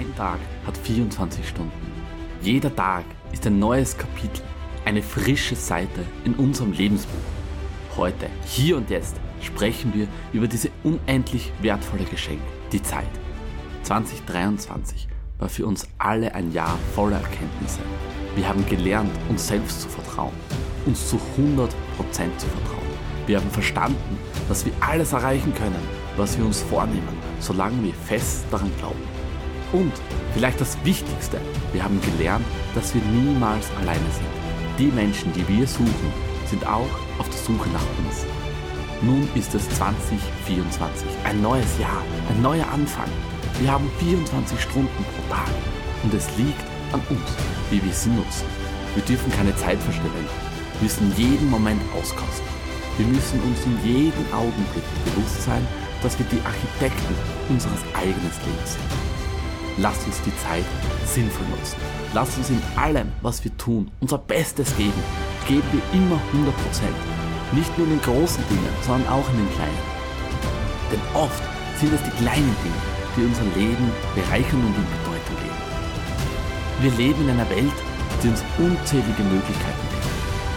Ein Tag hat 24 Stunden. Jeder Tag ist ein neues Kapitel, eine frische Seite in unserem Lebensbuch. Heute, hier und jetzt, sprechen wir über diese unendlich wertvolle Geschenk, die Zeit. 2023 war für uns alle ein Jahr voller Erkenntnisse. Wir haben gelernt, uns selbst zu vertrauen, uns zu 100% zu vertrauen. Wir haben verstanden, dass wir alles erreichen können, was wir uns vornehmen, solange wir fest daran glauben. Und vielleicht das Wichtigste, wir haben gelernt, dass wir niemals alleine sind. Die Menschen, die wir suchen, sind auch auf der Suche nach uns. Nun ist es 2024, ein neues Jahr, ein neuer Anfang. Wir haben 24 Stunden pro Tag und es liegt an uns, wie wir sie nutzen. Wir dürfen keine Zeit verstellen, wir müssen jeden Moment auskosten. Wir müssen uns in jedem Augenblick bewusst sein, dass wir die Architekten unseres eigenen Lebens sind. Lasst uns die Zeit sinnvoll nutzen. Lasst uns in allem, was wir tun, unser Bestes geben. Geben wir immer 100%. Nicht nur in den großen Dingen, sondern auch in den kleinen. Denn oft sind es die kleinen Dinge, die unser Leben bereichern und in Bedeutung geben. Wir leben in einer Welt, die uns unzählige Möglichkeiten bietet.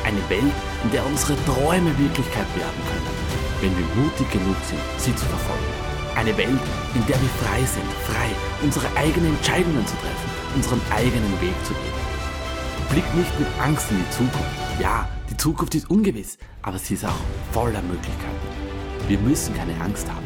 Eine Welt, in der unsere Träume Wirklichkeit werden können, wenn wir mutig genug sind, sie zu verfolgen. Eine Welt, in der wir frei sind, frei, unsere eigenen Entscheidungen zu treffen, unseren eigenen Weg zu gehen. Blick nicht mit Angst in die Zukunft. Ja, die Zukunft ist ungewiss, aber sie ist auch voller Möglichkeiten. Wir müssen keine Angst haben.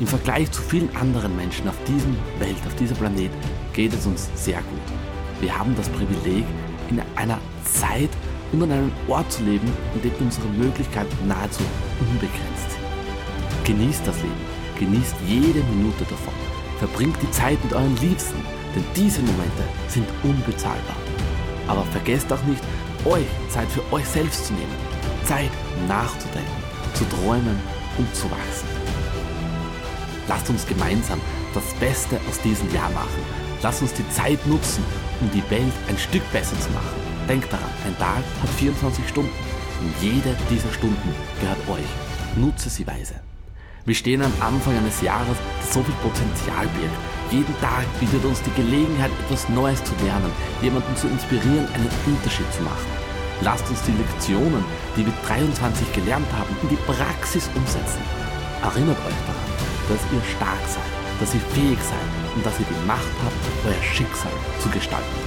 Im Vergleich zu vielen anderen Menschen auf diesem Welt, auf dieser Planet, geht es uns sehr gut. Wir haben das Privileg, in einer Zeit und an einem Ort zu leben, in dem unsere Möglichkeiten nahezu unbegrenzt sind. Genießt das Leben, genießt jede Minute davon. Verbringt die Zeit mit euren Liebsten, denn diese Momente sind unbezahlbar. Aber vergesst auch nicht, euch Zeit für euch selbst zu nehmen. Zeit, um nachzudenken, zu träumen und zu wachsen. Lasst uns gemeinsam das Beste aus diesem Jahr machen. Lasst uns die Zeit nutzen, um die Welt ein Stück besser zu machen. Denkt daran, ein Tag hat 24 Stunden und jede dieser Stunden gehört euch. Nutze sie weise. Wir stehen am Anfang eines Jahres, das so viel Potenzial birgt. Jeden Tag bietet uns die Gelegenheit, etwas Neues zu lernen, jemanden zu inspirieren, einen Unterschied zu machen. Lasst uns die Lektionen, die wir 23 gelernt haben, in die Praxis umsetzen. Erinnert euch daran, dass ihr stark seid, dass ihr fähig seid und dass ihr die Macht habt, euer Schicksal zu gestalten.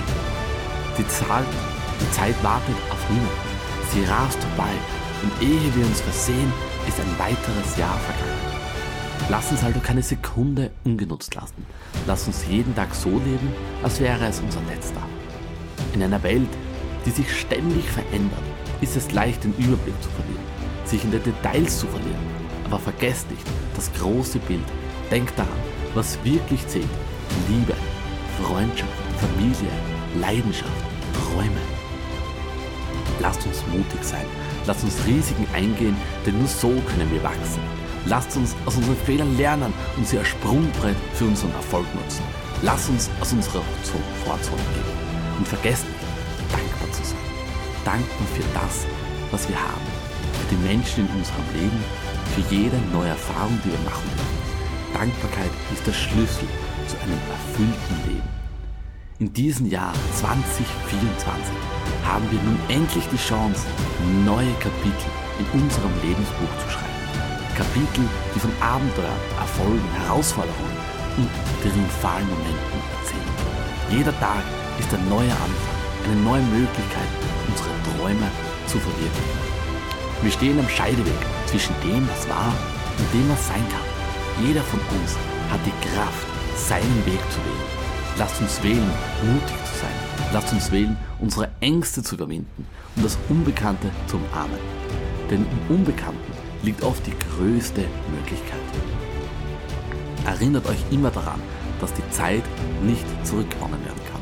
Die, Zahl, die Zeit wartet auf niemanden. Sie rast vorbei und ehe wir uns versehen, ist ein weiteres Jahr vergangen. Lass uns also keine Sekunde ungenutzt lassen. Lass uns jeden Tag so leben, als wäre es unser letzter. In einer Welt, die sich ständig verändert, ist es leicht, den Überblick zu verlieren, sich in den Details zu verlieren. Aber vergesst nicht das große Bild. Denkt daran, was wirklich zählt. Liebe, Freundschaft, Familie, Leidenschaft, Träume. Lasst uns mutig sein. Lasst uns Risiken eingehen, denn nur so können wir wachsen. Lasst uns aus unseren Fehlern lernen und sie als Sprungbrett für unseren Erfolg nutzen. Lasst uns aus unserer Vorzone gehen. Und vergesst nicht, dankbar zu sein. Dankbar für das, was wir haben. Für die Menschen in unserem Leben, für jede neue Erfahrung, die wir machen. Dankbarkeit ist der Schlüssel zu einem erfüllten Leben. In diesem Jahr 2024 haben wir nun endlich die Chance, neue Kapitel in unserem Lebensbuch zu schreiben. Kapitel, die von Abenteuern, Erfolgen, Herausforderungen und triumphalen Momenten erzählen. Jeder Tag ist ein neuer Anfang, eine neue Möglichkeit, unsere Träume zu verwirklichen. Wir stehen am Scheideweg zwischen dem, was war und dem, was sein kann. Jeder von uns hat die Kraft, seinen Weg zu wählen. Lasst uns wählen, mutig zu sein. Lasst uns wählen, unsere Ängste zu überwinden und das Unbekannte zu umarmen. Denn im Unbekannten liegt oft die größte Möglichkeit. Erinnert euch immer daran, dass die Zeit nicht zurückgewonnen werden kann.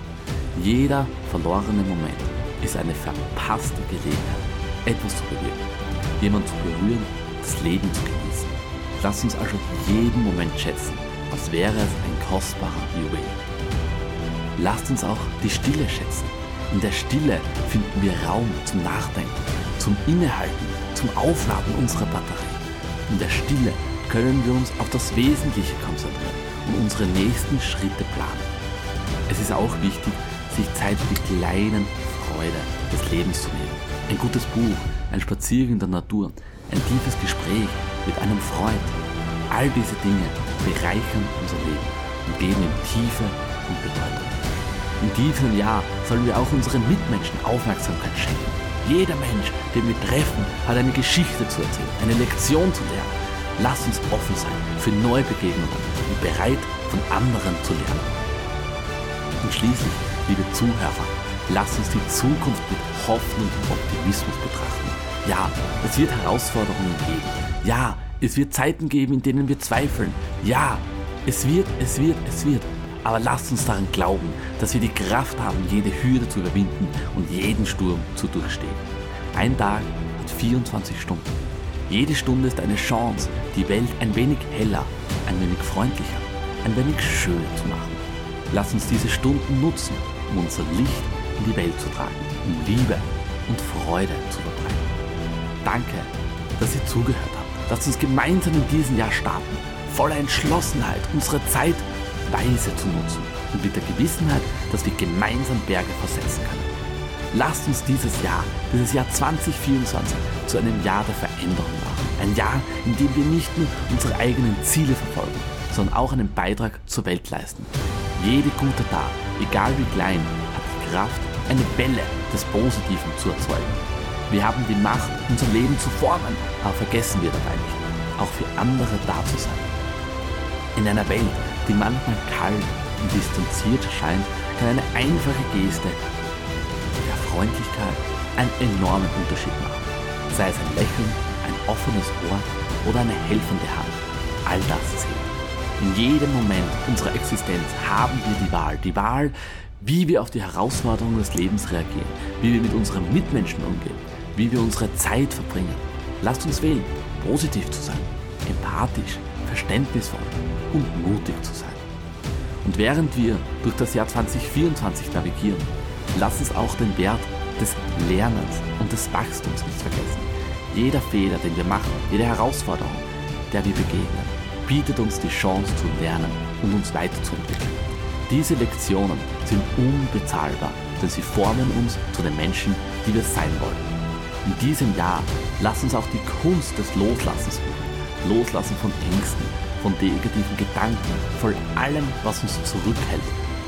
Jeder verlorene Moment ist eine verpasste Gelegenheit, etwas zu bewirken, jemanden zu berühren, das Leben zu genießen. Lasst uns also jeden Moment schätzen, als wäre es ein kostbarer Juwel. Lasst uns auch die Stille schätzen. In der Stille finden wir Raum zum Nachdenken, zum Innehalten, zum Aufladen unserer Batterie. In der Stille können wir uns auf das Wesentliche konzentrieren und unsere nächsten Schritte planen. Es ist auch wichtig, sich Zeit für die kleinen Freude des Lebens zu nehmen. Ein gutes Buch, ein Spaziergang in der Natur, ein tiefes Gespräch mit einem Freund. All diese Dinge bereichern unser Leben und geben ihm Tiefe und Bedeutung. In diesem Jahr sollen wir auch unseren Mitmenschen Aufmerksamkeit schenken. Jeder Mensch, den wir treffen, hat eine Geschichte zu erzählen, eine Lektion zu lernen. Lasst uns offen sein für neue Begegnungen und bereit von anderen zu lernen. Und schließlich, liebe Zuhörer, lasst uns die Zukunft mit Hoffnung und Optimismus betrachten. Ja, es wird Herausforderungen geben. Ja, es wird Zeiten geben, in denen wir zweifeln. Ja, es wird, es wird, es wird. Aber lasst uns daran glauben, dass wir die Kraft haben, jede Hürde zu überwinden und jeden Sturm zu durchstehen. Ein Tag hat 24 Stunden. Jede Stunde ist eine Chance, die Welt ein wenig heller, ein wenig freundlicher, ein wenig schöner zu machen. Lasst uns diese Stunden nutzen, um unser Licht in die Welt zu tragen, um Liebe und Freude zu verbreiten. Danke, dass ihr zugehört habt. Lasst uns gemeinsam in diesem Jahr starten, voller Entschlossenheit, unsere Zeit weise zu nutzen und mit der Gewissenheit, dass wir gemeinsam Berge versetzen können. Lasst uns dieses Jahr, dieses Jahr 2024, zu einem Jahr der Veränderung machen. Ein Jahr, in dem wir nicht nur unsere eigenen Ziele verfolgen, sondern auch einen Beitrag zur Welt leisten. Jede gute Tat, egal wie klein, hat die Kraft, eine Welle des Positiven zu erzeugen. Wir haben die Macht, unser Leben zu formen, aber vergessen wir dabei nicht, auch für andere da zu sein. In einer Welt, die manchmal kalt und distanziert scheint, kann eine einfache Geste der Freundlichkeit einen enormen Unterschied machen. Sei es ein Lächeln, ein offenes Ohr oder eine helfende Hand. All das zählt. In jedem Moment unserer Existenz haben wir die Wahl. Die Wahl, wie wir auf die Herausforderungen des Lebens reagieren, wie wir mit unseren Mitmenschen umgehen, wie wir unsere Zeit verbringen. Lasst uns wählen, positiv zu sein, empathisch, verständnisvoll und mutig zu sein. Und während wir durch das Jahr 2024 navigieren, lass uns auch den Wert des Lernens und des Wachstums nicht vergessen. Jeder Fehler, den wir machen, jede Herausforderung, der wir begegnen, bietet uns die Chance zu lernen und uns weiterzuentwickeln. Diese Lektionen sind unbezahlbar, denn sie formen uns zu den Menschen, die wir sein wollen. In diesem Jahr lass uns auch die Kunst des Loslassens üben. Loslassen von Ängsten, von negativen Gedanken, von allem, was uns zurückhält.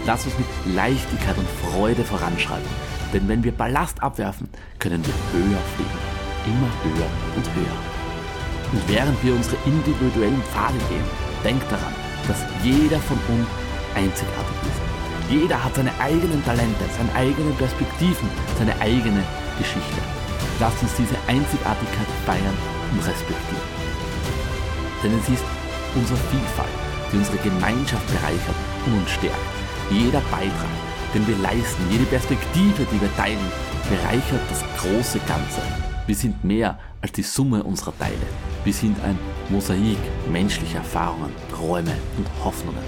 Lass uns mit Leichtigkeit und Freude voranschreiten. Denn wenn wir Ballast abwerfen, können wir höher fliegen. Immer höher und höher. Und während wir unsere individuellen Pfade gehen, denkt daran, dass jeder von uns einzigartig ist. Jeder hat seine eigenen Talente, seine eigenen Perspektiven, seine eigene Geschichte. Lasst uns diese Einzigartigkeit feiern und respektieren. Denn es ist unsere Vielfalt, die unsere Gemeinschaft bereichert und uns stärkt. Jeder Beitrag, den wir leisten, jede Perspektive, die wir teilen, bereichert das große Ganze. Wir sind mehr als die Summe unserer Teile. Wir sind ein Mosaik menschlicher Erfahrungen, Träume und Hoffnungen.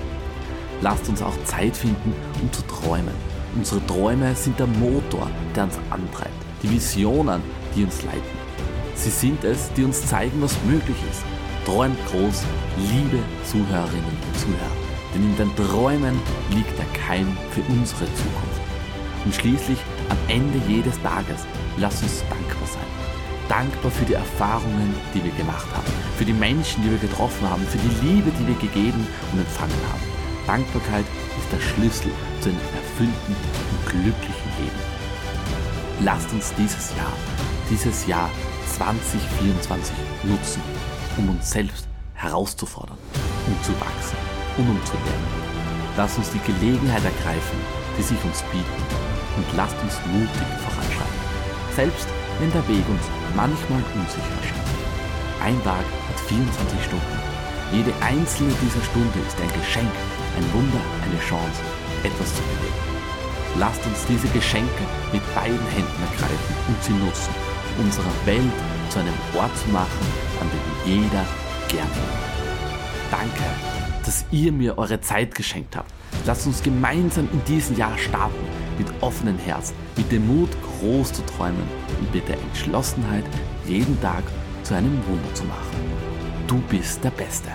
Lasst uns auch Zeit finden, um zu träumen. Unsere Träume sind der Motor, der uns antreibt, die Visionen, die uns leiten. Sie sind es, die uns zeigen, was möglich ist Träumt groß, liebe Zuhörerinnen und Zuhörer, denn in den Träumen liegt der Keim für unsere Zukunft. Und schließlich am Ende jedes Tages lass uns dankbar sein. Dankbar für die Erfahrungen, die wir gemacht haben, für die Menschen, die wir getroffen haben, für die Liebe, die wir gegeben und empfangen haben. Dankbarkeit ist der Schlüssel zu einem erfüllten und glücklichen Leben. Lasst uns dieses Jahr, dieses Jahr 2024 nutzen um uns selbst herauszufordern, um zu wachsen und um zu lernen. Lasst uns die Gelegenheit ergreifen, die sich uns bieten und lasst uns mutig voranschreiten, selbst wenn der Weg uns manchmal unsicher erscheint. Ein Tag hat 24 Stunden. Jede einzelne dieser Stunde ist ein Geschenk, ein Wunder, eine Chance, etwas zu bewegen. Lasst uns diese Geschenke mit beiden Händen ergreifen und sie nutzen, unsere Welt zu einem Ort zu machen, an dem jeder gerne Danke, dass ihr mir eure Zeit geschenkt habt. Lasst uns gemeinsam in diesem Jahr starten, mit offenem Herz, mit dem Mut, groß zu träumen und mit der Entschlossenheit, jeden Tag zu einem Wunder zu machen. Du bist der Beste.